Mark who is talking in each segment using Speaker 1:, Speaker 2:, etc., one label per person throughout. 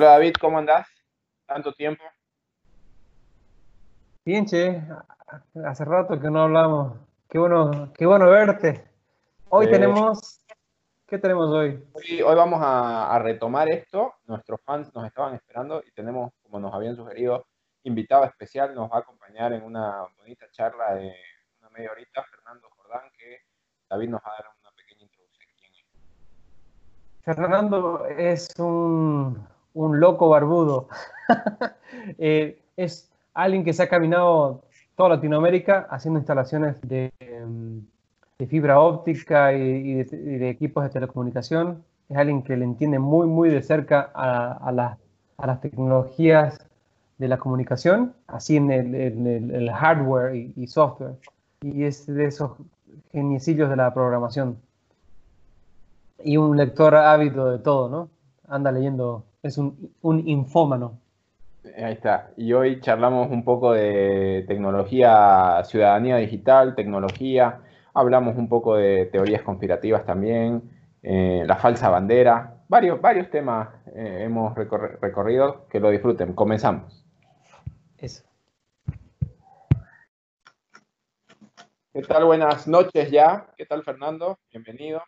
Speaker 1: Hola David, ¿cómo andás? ¿Tanto tiempo?
Speaker 2: Bien, che, hace rato que no hablamos. Qué bueno, qué bueno verte. Hoy tenemos, ¿qué tenemos hoy?
Speaker 1: hoy? vamos a, retomar esto. Nuestros fans nos estaban esperando y tenemos, como nos habían sugerido, invitado especial. Nos va a acompañar en una bonita charla de una media horita, Fernando Jordán, que David nos va a dar una pequeña introducción.
Speaker 2: Fernando es un, un loco barbudo. Eh, es alguien que se ha caminado toda Latinoamérica haciendo instalaciones de, em, fibra óptica y, de, equipos de telecomunicación. Es alguien que le entiende muy, muy de cerca a, las tecnologías de la comunicación, así en el, hardware y, software. Y es de esos geniecillos de la programación. Y un lector ávido de todo, ¿no? Anda leyendo, es un, un infómano.
Speaker 1: Ahí está. Y hoy charlamos un poco de tecnología, ciudadanía digital, tecnología. Hablamos un poco de teorías conspirativas también, eh, la falsa bandera. Varios, varios temas eh, hemos recorrido. Que lo disfruten. Comenzamos. Eso. ¿Qué tal? Buenas noches ya. ¿Qué tal, Fernando? Bienvenido.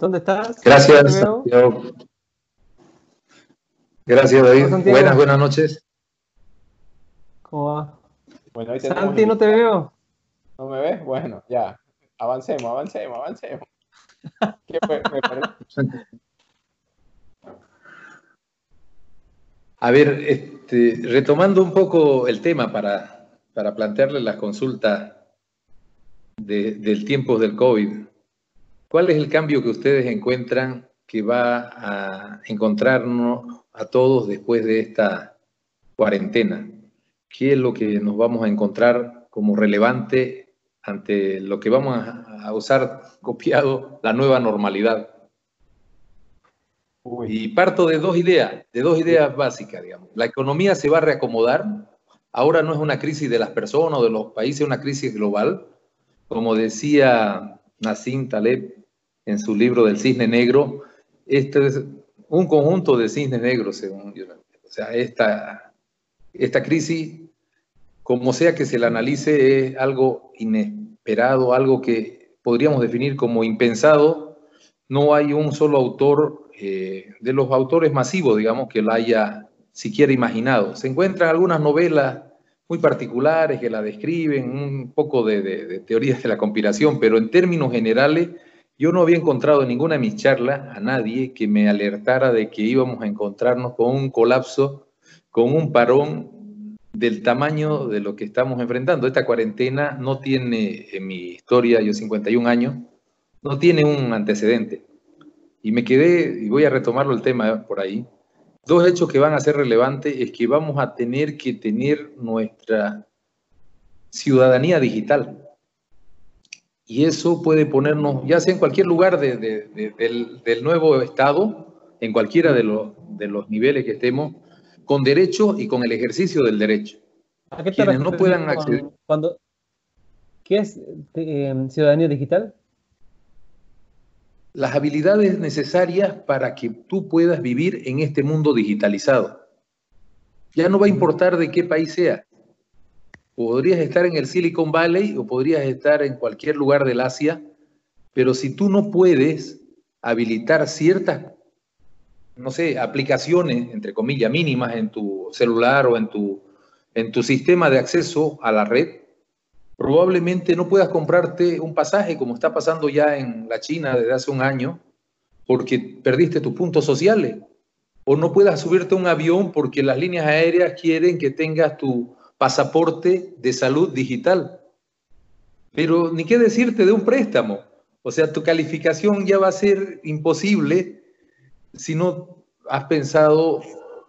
Speaker 2: ¿Dónde estás?
Speaker 3: Gracias. Gracias, David. Buenas, buenas noches.
Speaker 2: ¿Cómo va? Bueno, hoy Santi, no te veo.
Speaker 1: ¿No me ves? Bueno, ya. Avancemos, avancemos, avancemos. ¿Qué fue?
Speaker 3: A ver, este, retomando un poco el tema para, para plantearle las consultas del tiempo del COVID, ¿cuál es el cambio que ustedes encuentran que va a encontrarnos a todos después de esta cuarentena? ¿Qué es lo que nos vamos a encontrar como relevante ante lo que vamos a usar copiado la nueva normalidad? Y parto de dos ideas, de dos ideas básicas, digamos. La economía se va a reacomodar. Ahora no es una crisis de las personas o de los países, es una crisis global. Como decía Nassim Taleb en su libro del cisne negro, este es un conjunto de cisnes negros, según yo. O sea, esta, esta crisis, como sea que se la analice, es algo inesperado, algo que podríamos definir como impensado. No hay un solo autor, eh, de los autores masivos, digamos, que la haya siquiera imaginado. Se encuentran algunas novelas muy particulares que la describen, un poco de, de teorías de la conspiración, pero en términos generales yo no había encontrado en ninguna de mis charlas a nadie que me alertara de que íbamos a encontrarnos con un colapso, con un parón del tamaño de lo que estamos enfrentando. Esta cuarentena no tiene, en mi historia, yo 51 años, no tiene un antecedente. Y me quedé, y voy a retomarlo el tema por ahí, dos hechos que van a ser relevantes es que vamos a tener que tener nuestra ciudadanía digital. Y eso puede ponernos, ya sea en cualquier lugar del, nuevo Estado, en cualquiera de los, de los niveles que estemos, con derecho y con el ejercicio del derecho.
Speaker 2: ¿A qué Quienes no puedan acceder. Cuando, ¿Qué es eh, ciudadanía digital?
Speaker 3: Las habilidades necesarias para que tú puedas vivir en este mundo digitalizado. Ya no va a importar de qué país sea. Podrías estar en el Silicon Valley o podrías estar en cualquier lugar del Asia, pero si tú no puedes habilitar ciertas, no sé, aplicaciones, entre comillas, mínimas en tu celular o en tu, en tu sistema de acceso a la red, probablemente no puedas comprarte un pasaje como está pasando ya en la China desde hace un año, porque perdiste tus puntos sociales, o no puedas subirte a un avión porque las líneas aéreas quieren que tengas tu pasaporte de salud digital. Pero ni qué decirte de un préstamo. O sea, tu calificación ya va a ser imposible si no has pensado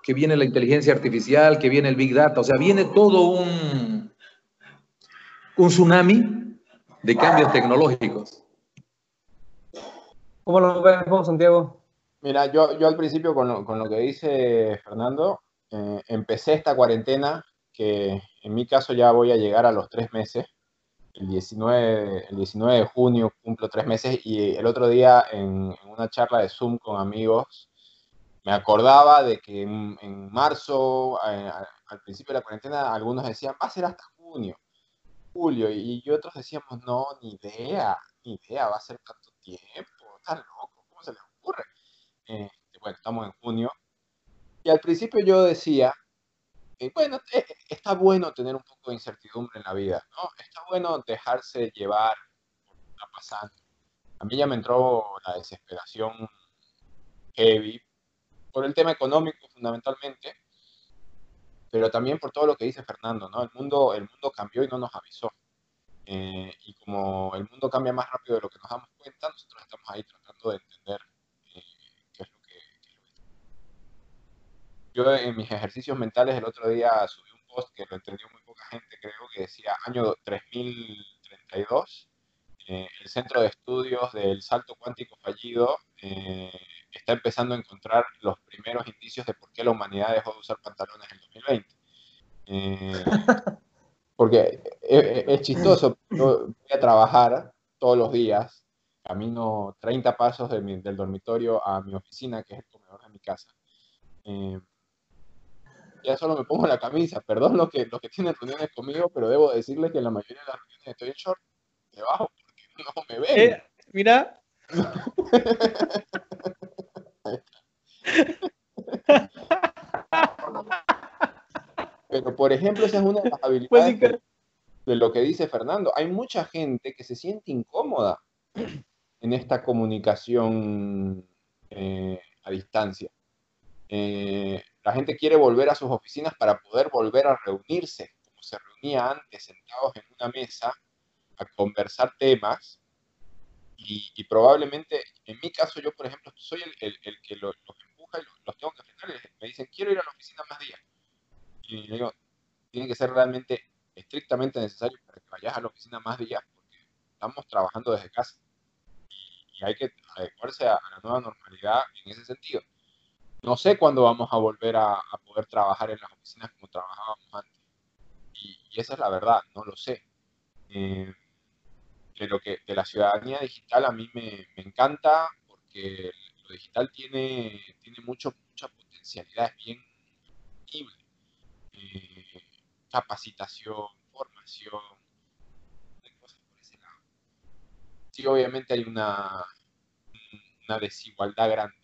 Speaker 3: que viene la inteligencia artificial, que viene el Big Data. O sea, viene todo un, un tsunami de cambios tecnológicos.
Speaker 2: ¿Cómo lo vemos, Santiago?
Speaker 1: Mira, yo, yo al principio con lo, que dice Fernando, eh, empecé esta cuarentena en mi caso ya voy a llegar a los tres meses. El 19, el 19 de junio cumplo tres meses y el otro día en, una charla de Zoom con amigos me acordaba de que en, marzo, eh, al principio de la cuarentena, algunos decían, va a ser hasta junio, julio, y, otros decíamos, no, ni idea, ni idea, va a ser tanto tiempo, está loco, ¿cómo se les ocurre? Este, bueno, estamos en junio. Y al principio yo decía, bueno, eh, está bueno tener un poco de incertidumbre en la vida, ¿no? Está bueno dejarse llevar por lo que está pasando. A mí ya me entró la desesperación heavy por el tema económico fundamentalmente, pero también por todo lo que dice Fernando, ¿no? El mundo, el mundo cambió y no nos avisó. Eh, y como el mundo cambia más rápido de lo que nos damos cuenta, nosotros estamos ahí tratando de entender eh, qué, es lo que, Yo en mis ejercicios mentales el otro día subí un post que lo entendió muy poca gente, creo que decía año 3032, eh, el centro de estudios del salto cuántico fallido está empezando a encontrar los primeros indicios de por qué la humanidad dejó de usar pantalones en 2020. Eh, porque es, chistoso, yo voy a trabajar todos los días, camino 30 pasos del dormitorio a mi oficina, que es el comedor de mi casa. Eh, ya solo me pongo la camisa, perdón los que, los que tienen reuniones conmigo, pero debo decirles que en la mayoría de las reuniones estoy en short debajo porque no me ven.
Speaker 2: Eh, mira.
Speaker 1: Pero, por ejemplo, esa es una de las pues habilidades de lo que dice Fernando. Hay mucha gente que se siente incómoda en esta comunicación eh, a distancia. Eh, la gente quiere volver a sus oficinas para poder volver a reunirse, como se reunía antes, sentados en una mesa, a conversar temas. Y, probablemente, en mi caso, yo, por ejemplo, soy el, que lo, empuja y los, tengo que frenar. Me dicen, quiero ir a la oficina más días y digo, tiene que ser realmente estrictamente necesario para que vayas a la oficina más días, porque estamos trabajando desde casa y, hay que adecuarse a, la nueva normalidad en ese sentido. No sé cuándo vamos a volver a, poder trabajar en las oficinas como trabajábamos antes. Y, esa es la verdad, no lo sé. Eh, de, que, de la ciudadanía digital a mí me, encanta porque lo digital tiene, tiene mucho, mucha potencialidad, es bien increíble capacitación, formación, cosas por ese lado. Sí, obviamente hay una, una desigualdad grande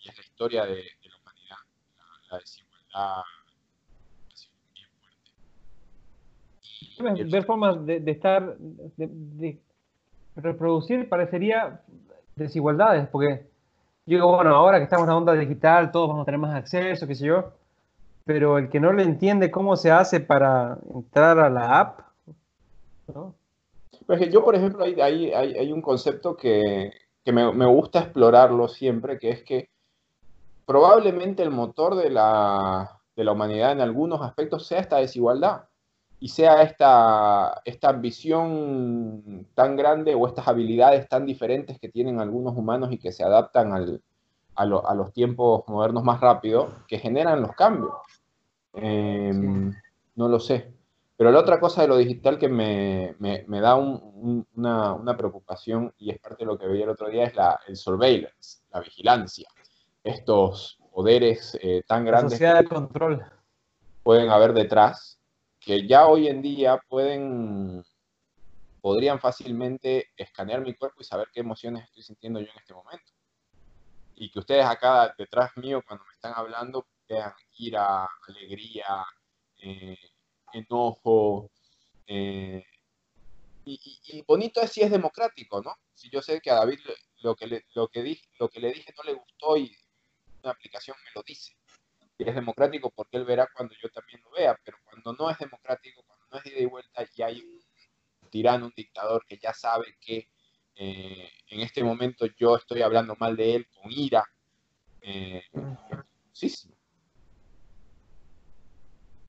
Speaker 1: y, es la historia de, la humanidad, la, desigualdad
Speaker 2: bien fuerte. ver formas de, estar, de, reproducir parecería desigualdades, porque yo digo, bueno, ahora que estamos en la onda digital, todos vamos a tener más acceso, qué sé yo, pero el que no le entiende cómo se hace para entrar a la app, ¿no?
Speaker 1: Pues yo, por ejemplo, hay, hay, hay un concepto que, que me, me, gusta explorarlo siempre, que es que probablemente el motor de la, de la humanidad en algunos aspectos sea esta desigualdad y sea esta, esta ambición tan grande o estas habilidades tan diferentes que tienen algunos humanos y que se adaptan al, a, a, los tiempos modernos más rápido, que generan los cambios. Em, no lo sé. Pero la otra cosa de lo digital que me, da una, preocupación, y es parte de lo que veía el otro día, es la, el surveillance, la vigilancia. Estos poderes eh, tan grandes
Speaker 2: de control.
Speaker 1: pueden haber detrás, que ya hoy en día pueden podrían fácilmente escanear mi cuerpo y saber qué emociones estoy sintiendo yo en este momento. Y que ustedes acá detrás mío, cuando me están hablando, ira, alegría, eh, enojo. Eh, y, bonito es si es democrático, ¿no? Si yo sé que a David lo que le, lo que dije, lo que le dije no le gustó y me lo dice. Y es democrático porque él verá cuando yo también lo vea, pero cuando no es democrático, cuando no es de ida y vuelta y hay un tirano, un dictador que ya sabe que eh, en este momento yo estoy hablando mal de él con ira, sí, sí.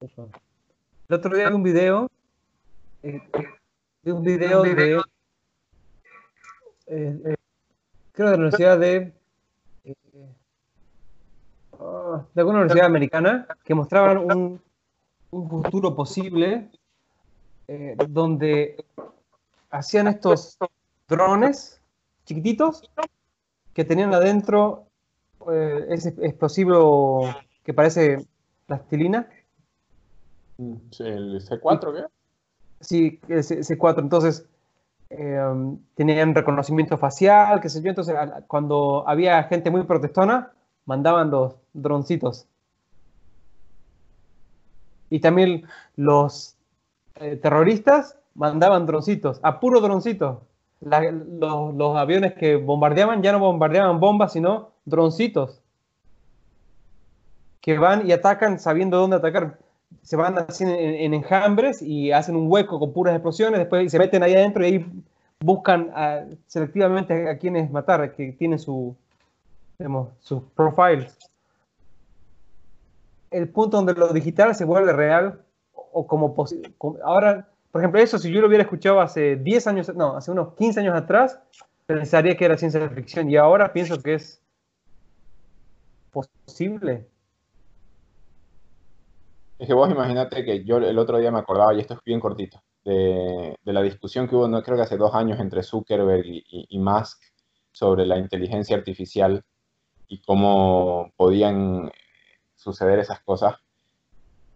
Speaker 2: El otro día vi un video, eh, un video de, eh, eh, creo de la universidad de, de alguna universidad americana, que mostraban un, un futuro posible donde hacían estos drones chiquititos que tenían adentro eh, ese explosivo que parece plastilina.
Speaker 1: El C4, ¿qué?
Speaker 2: Sí, el C4. Entonces, eh, tenían reconocimiento facial, qué sé yo. Entonces, cuando había gente muy protestona, mandaban los droncitos. Y también los eh, terroristas mandaban droncitos, a puro droncito. los, aviones que bombardeaban ya no bombardeaban bombas, sino droncitos. Que van y atacan sabiendo dónde atacar. Se van así en, enjambres y hacen un hueco con puras explosiones, después se meten ahí adentro y ahí buscan selectivamente a, quienes matar, que tienen su, sus profiles. El punto donde lo digital se vuelve real o como, ahora, por ejemplo, eso si yo lo hubiera escuchado hace 10 años, no, hace unos 15 años atrás, pensaría que era ciencia ficción y ahora pienso que es posible.
Speaker 1: Es que vos imaginate que yo el otro día me acordaba, y esto es bien cortito, de, la discusión que hubo, no creo que hace dos años, entre Zuckerberg y Musk sobre la inteligencia artificial y cómo podían suceder esas cosas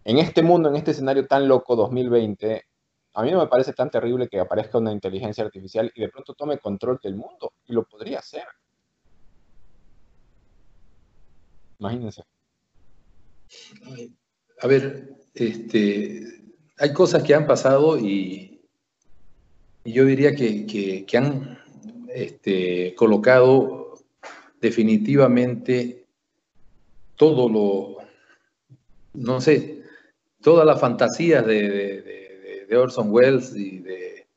Speaker 1: en este mundo, en este escenario tan loco 2020, a mí no me parece tan terrible que aparezca una inteligencia artificial y de pronto tome control del mundo. Y lo podría hacer. Imagínense.
Speaker 3: A ver, este, hay cosas que han pasado y, yo diría que, han este, colocado definitivamente todo lo, no sé, todas las fantasías de, Orson Welles y de,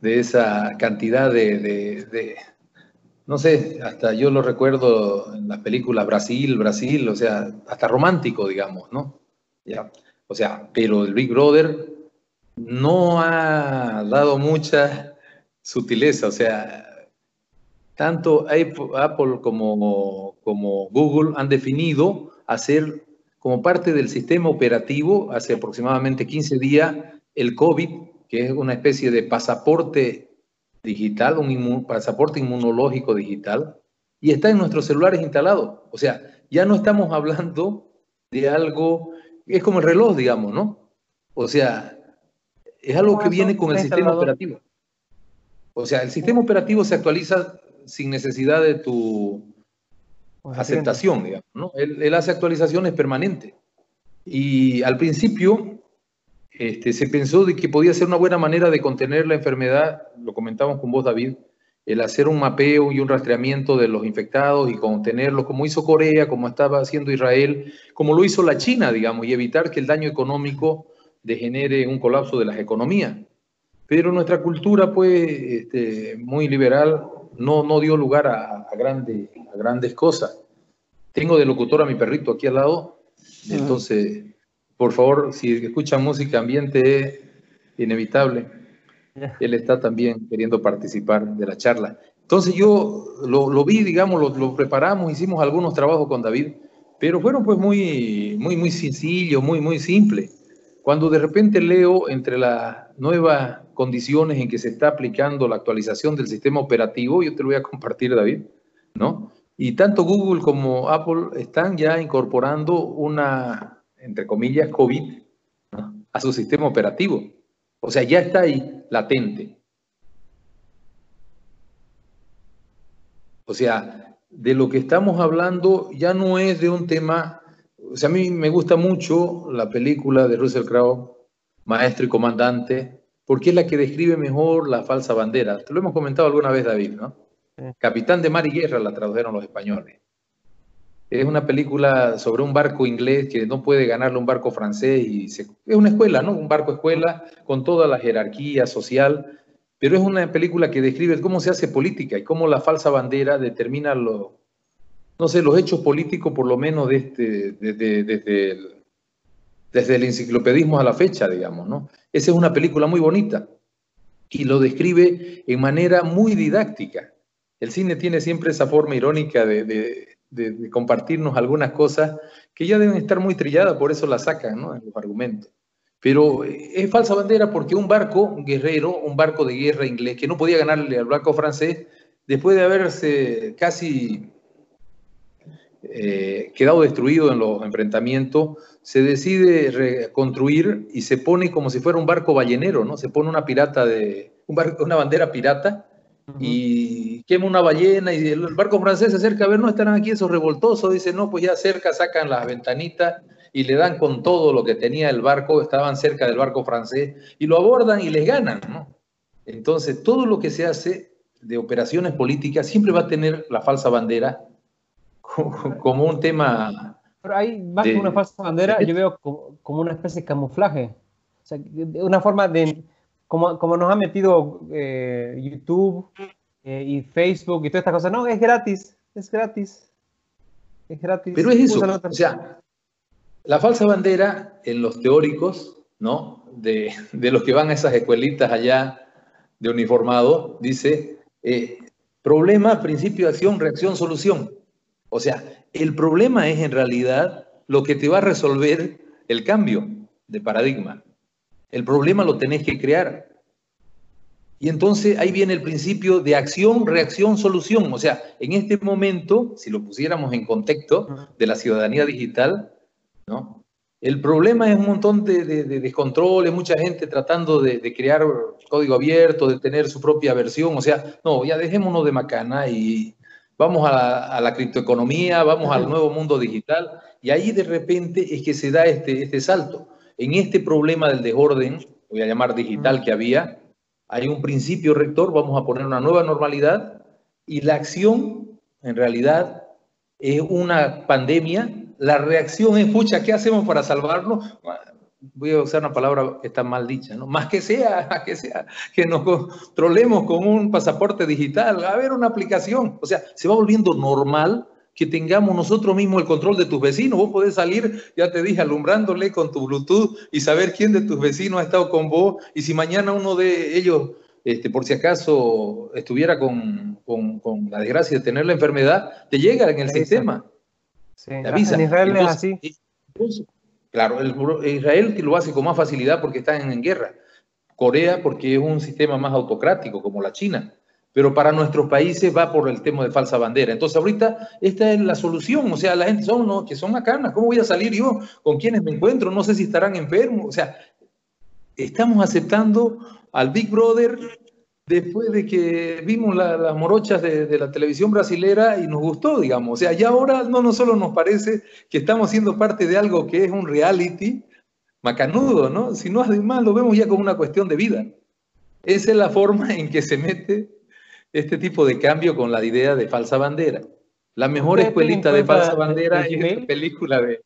Speaker 3: esa cantidad de, no sé, hasta yo lo recuerdo en las películas Brasil, Brasil, o sea, hasta romántico, digamos, ¿no? Ya, o sea, pero el Big Brother no ha dado mucha sutileza, o sea, tanto Apple como, como Google han definido hacer como parte del sistema operativo hace aproximadamente 15 días el COVID, que es una especie de pasaporte digital, un pasaporte inmunológico digital, y está en nuestros celulares instalado. O sea, ya no estamos hablando de algo, es como el reloj, digamos, ¿no? O sea, es algo que viene con el sistema operativo. O sea, el sistema operativo se actualiza sin necesidad de tu aceptación, digamos, ¿no? Él, hace actualizaciones permanentes. Y al principio este, se pensó de que podía ser una buena manera de contener la enfermedad, lo comentamos con vos, David, el hacer un mapeo y un rastreamiento de los infectados y contenerlos, como hizo Corea, como estaba haciendo Israel, como lo hizo la China, digamos, y evitar que el daño económico degenere un colapso de las economías. Pero nuestra cultura, pues, este, muy liberal, no, no dio lugar a, a grandes cosas. Tengo de locutor a mi perrito aquí al lado, entonces, por favor, si escuchan música ambiente, es inevitable. Él está también queriendo participar de la charla. Entonces yo lo, vi, digamos, lo, lo, preparamos, hicimos algunos trabajos con David, pero fueron pues muy, muy, muy sencillos, muy, muy simples. Cuando de repente leo entre las nuevas condiciones en que se está aplicando la actualización del sistema operativo, yo te lo voy a compartir, David, ¿no? Y tanto Google como Apple están ya incorporando una, entre comillas, COVID a su sistema operativo. O sea, ya está ahí latente. O sea, de lo que estamos hablando ya no es de un tema o sea, a mí me gusta mucho la película de Russell Crowe, Maestro y Comandante, porque es la que describe mejor la falsa bandera. Te lo hemos comentado alguna vez, David, ¿no? Capitán de Mar y Guerra la tradujeron los españoles. Es una película sobre un barco inglés que no puede ganarle un barco francés y es una escuela, ¿no? Un barco escuela con toda la jerarquía social, pero es una película que describe cómo se hace política y cómo la falsa bandera determina lo, no sé, los hechos políticos, por lo menos desde, desde, desde, el, desde el enciclopedismo a la fecha, digamos, ¿no? Esa es una película muy bonita y lo describe en manera muy didáctica. El cine tiene siempre esa forma irónica de, compartirnos algunas cosas que ya deben estar muy trilladas, por eso la sacan ¿no? en los argumentos. Pero es falsa bandera porque un barco guerrero, un barco de guerra inglés, que no podía ganarle al barco francés, después de haberse casi eh, quedado destruido en los enfrentamientos, se decide reconstruir y se pone como si fuera un barco ballenero, ¿no? Se pone una pirata de, una bandera pirata y quema una ballena y el, barco francés se acerca a ver, no estarán aquí esos revoltosos, dice, no, pues ya cerca sacan las ventanitas y le dan con todo lo que tenía el barco, estaban cerca del barco francés y lo abordan y les ganan, ¿no? Entonces, todo lo que se hace de operaciones políticas siempre va a tener la falsa bandera como un tema...
Speaker 2: Pero hay más que una falsa bandera, yo veo como, una especie de camuflaje. O sea, una forma de... Como, como nos ha metido eh, YouTube eh, y Facebook y todas estas cosas. No, es gratis, es gratis. Es gratis.
Speaker 3: Pero es eso. O sea, la falsa bandera en los teóricos, ¿no? De, de los que van a esas escuelitas allá de uniformado, dice, eh, problema, principio, acción, reacción, solución. O sea, el problema es en realidad lo que te va a resolver el cambio de paradigma. El problema lo tenés que crear. Y entonces ahí viene el principio de acción, reacción, solución. O sea, en este momento, si lo pusiéramos en contexto de la ciudadanía digital, ¿no? El problema es un montón de, de, de descontroles, mucha gente tratando de, de, crear código abierto, de tener su propia versión. O sea, no, ya dejémonos de macana y vamos a la, criptoeconomía, vamos al nuevo mundo digital. Y ahí de repente es que se da este, este salto. En este problema del desorden, voy a llamar digital que había, hay un principio rector, vamos a poner una nueva normalidad y la acción en realidad es una pandemia la reacción es, pucha, ¿qué hacemos para salvarlo? Voy a usar una palabra que está mal dicha, ¿no? Más que sea, más que sea, que nos controlemos con un pasaporte digital, a ver una aplicación. O sea, se va volviendo normal que tengamos nosotros mismos el control de tus vecinos. Vos podés salir, ya te dije, alumbrándole con tu Bluetooth y saber quién de tus vecinos ha estado con vos. Y si mañana uno de ellos, este, por si acaso estuviera con, con, con la desgracia de tener la enfermedad, te llega en el sistema.
Speaker 2: Sí, En Israel es así.
Speaker 3: Claro, el, Israel lo hace con más facilidad porque están en guerra. Corea porque es un sistema más autocrático, como la China. Pero para nuestros países va por el tema de falsa bandera. Entonces, ahorita esta es la solución. O sea, la gente son, ¿no? que son macanas. ¿Cómo voy a salir yo? ¿Con quiénes me encuentro? No sé si estarán enfermos. O sea, estamos aceptando al Big Brother después de que vimos las morochas de, la televisión brasilera y nos gustó, digamos. O sea, ya ahora no, no solo nos parece que estamos siendo parte de algo que es un reality macanudo, ¿no? Sino además lo vemos ya como una cuestión de vida. Esa es la forma en que se mete este tipo de cambio con la idea de falsa bandera. La mejor escuelita de falsa bandera es esta película de...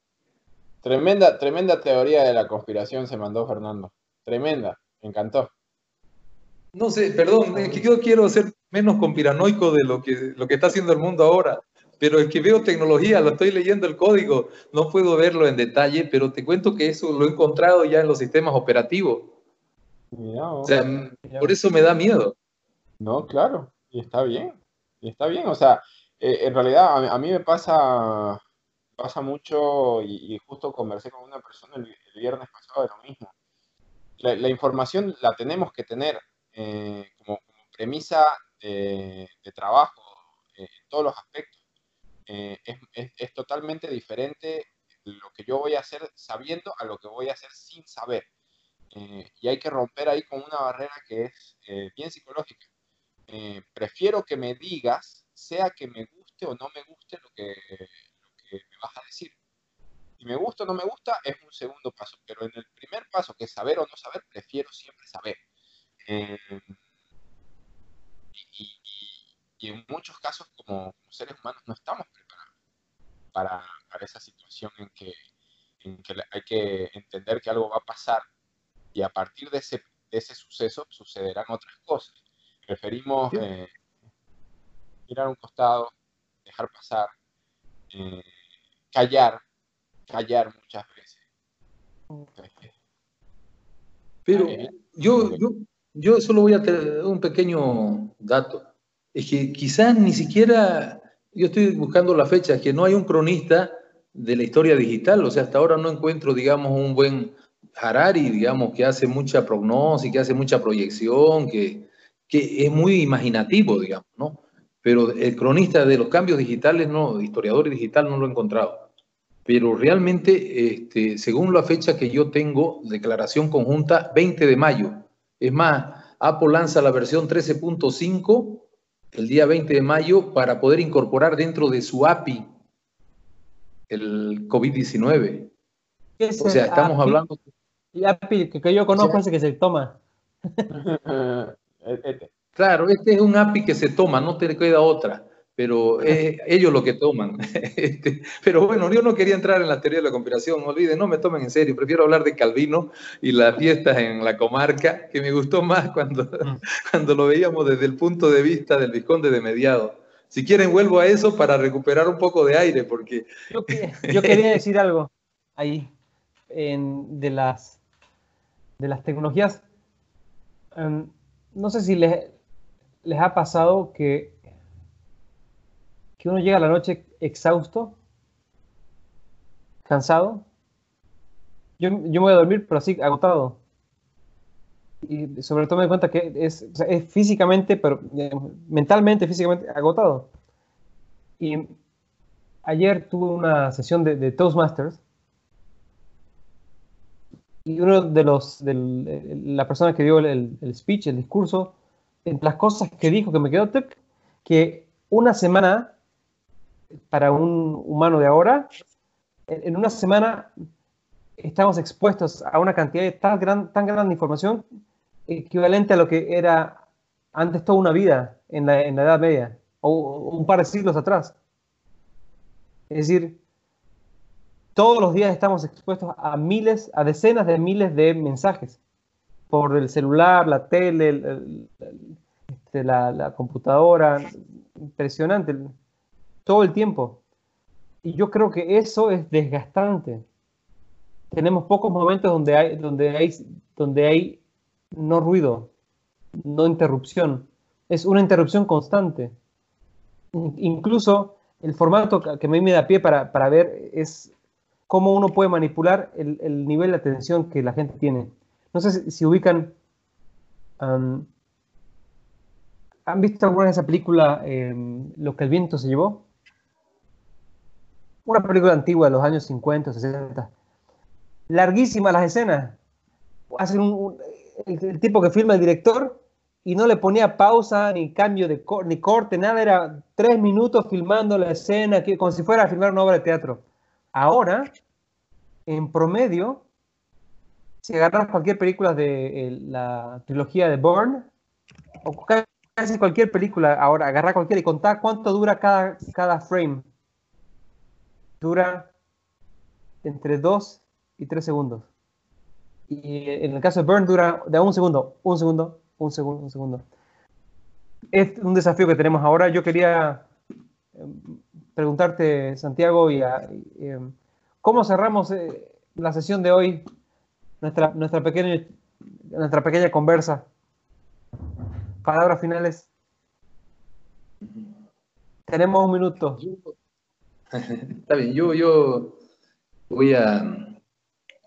Speaker 1: Tremenda, tremenda teoría de la conspiración se mandó Fernando. Tremenda, me encantó.
Speaker 3: No sé, perdón, es que yo quiero ser menos conspiranoico de lo que, lo que está haciendo el mundo ahora, pero es que veo tecnología, lo estoy leyendo el código, no puedo verlo en detalle, pero te cuento que eso lo he encontrado ya en los sistemas operativos. o sea, por eso me da miedo.
Speaker 1: No, claro, y está bien, y está bien, o sea, eh, en realidad a, mí me pasa, pasa mucho, y, justo conversé con una persona el, viernes pasado de lo mismo. la información la tenemos que tener, eh, como, premisa de, trabajo eh, en todos los aspectos. Eh, es, totalmente diferente lo que yo voy a hacer sabiendo a lo que voy a hacer sin saber. y hay que romper ahí con una barrera que es bien psicológica. prefiero que me digas, sea que me guste o no me guste lo que, lo que me vas a decir. Si me gusta o no me gusta es un segundo paso, pero en el primer paso, que es saber o no saber, prefiero siempre saber. Eh, y, en muchos casos como, seres humanos no estamos preparados para, esa situación en que, hay que entender que algo va a pasar y a partir de ese, ese suceso sucederán otras cosas. Preferimos eh, mirar a un costado, dejar pasar, eh, callar, callar muchas veces.
Speaker 3: Pero yo, yo, yo solo voy a tener un pequeño dato. Es que quizás ni siquiera, yo estoy buscando la fecha, que no hay un cronista de la historia digital. O sea, hasta ahora no encuentro, digamos, un buen Harari, digamos, que hace mucha prognosis, que hace mucha proyección, que, que es muy imaginativo, digamos, ¿no? pero el cronista de los cambios digitales, no, historiador digital, no lo he encontrado. Pero realmente, este, según la fecha que yo tengo, declaración conjunta, 20 de mayo. Es más, Apple lanza la versión 13.5 el día 20 de mayo para poder incorporar dentro de su API el COVID-19. O sea, estamos hablando...
Speaker 2: El API que yo conozco es el que se toma.
Speaker 3: claro, este es un API que se toma, no te queda otra pero es ellos lo que toman. Este, pero bueno, yo no quería entrar en la teoría de la conspiración, olviden, no me tomen en serio, prefiero hablar de Calvino y las fiestas en la comarca, que me gustó más cuando, mm. cuando lo veíamos desde el punto de vista del Vizconde de Mediado. Si quieren, vuelvo a eso para recuperar un poco de aire, porque...
Speaker 2: Yo, quería decir algo ahí, de, las, de las tecnologías. Em, no sé si les, les ha pasado que que uno llega a la noche exhausto, cansado. Yo, me voy a dormir, pero así agotado. Y sobre todo me doy cuenta que es, físicamente, pero mentalmente, físicamente agotado. Y ayer tuve una sesión de, Toastmasters y uno de los, de la persona que dio el, el, speech, el discurso, entre las cosas que dijo que me quedó que una semana para un humano de ahora, en una semana estamos expuestos a una cantidad de tan, gran, tan grande información equivalente a lo que era antes toda una vida en la, en la Edad Media o un par de siglos atrás. Es decir, todos los días estamos expuestos a miles, a decenas de miles de mensajes por el celular, la tele, este, la, la, computadora. Impresionante todo el tiempo. Y yo creo que eso es desgastante. Tenemos pocos momentos donde hay, donde hay, donde hay no ruido, no interrupción. Es una interrupción constante. Incluso el formato que a mí me da pie para, para ver es cómo uno puede manipular el, el, nivel de atención que la gente tiene. No sé si, ubican... ¿Han visto alguna vez esa película em, Lo que el viento se llevó? Una película antigua de los años 50, 60. Larguísimas las escenas. Hacen un, el, tipo que filma el director y no le ponía pausa, ni cambio de ni corte, nada. Era tres minutos filmando la escena, que, como si fuera a filmar una obra de teatro. Ahora, en promedio, si agarras cualquier película de la trilogía de Bourne, o casi cualquier película ahora, agarra cualquiera y contá cuánto dura cada, cada frame dura entre 2 y 3 segundos. Y en el caso de Burn dura de un segundo, un segundo, un segundo, un segundo. Es un desafío que tenemos ahora. Yo quería em, preguntarte, Santiago, y, em, ¿cómo cerramos eh, la sesión de hoy, nuestra, nuestra, pequeña, nuestra pequeña conversa? Palabras finales. Tenemos un minuto.
Speaker 3: Está bien, yo, yo voy a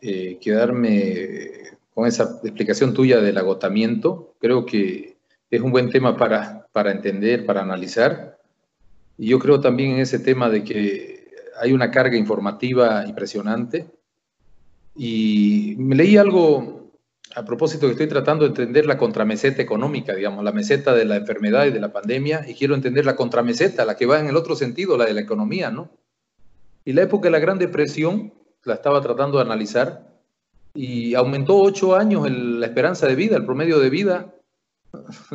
Speaker 3: eh, quedarme con esa explicación tuya del agotamiento. Creo que es un buen tema para, para entender, para analizar. Y yo creo también en ese tema de que hay una carga informativa impresionante. Y me leí algo a propósito que estoy tratando de entender la contrameseta económica, digamos, la meseta de la enfermedad y de la pandemia, y quiero entender la contrameseta, la que va en el otro sentido, la de la economía, ¿no? Y la época de la Gran Depresión, la estaba tratando de analizar, y aumentó ocho años la esperanza de vida, el promedio de vida,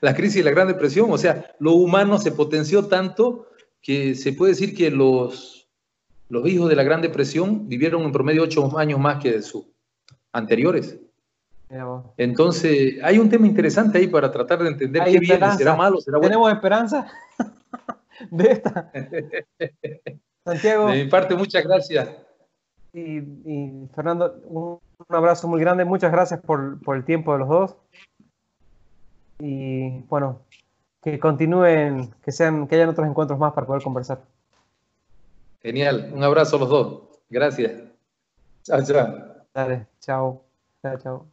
Speaker 3: la, crisis de la Gran Depresión, o sea, lo humano se potenció tanto que se puede decir que los, los hijos de la Gran Depresión vivieron en promedio ocho años más que sus anteriores. Entonces, hay un tema interesante ahí para tratar de entender qué viene, será malo, será
Speaker 2: bueno. ¿Tenemos esperanza de esta?
Speaker 3: Santiago. De mi parte, muchas gracias.
Speaker 2: Y, Fernando, un, abrazo muy grande. Muchas gracias por, el tiempo de los dos. Y bueno, que continúen, que sean, que hayan otros encuentros más para poder conversar.
Speaker 3: Genial, un abrazo a los dos. Gracias. Chao, chao.
Speaker 2: Dale, chao. Chao, chao.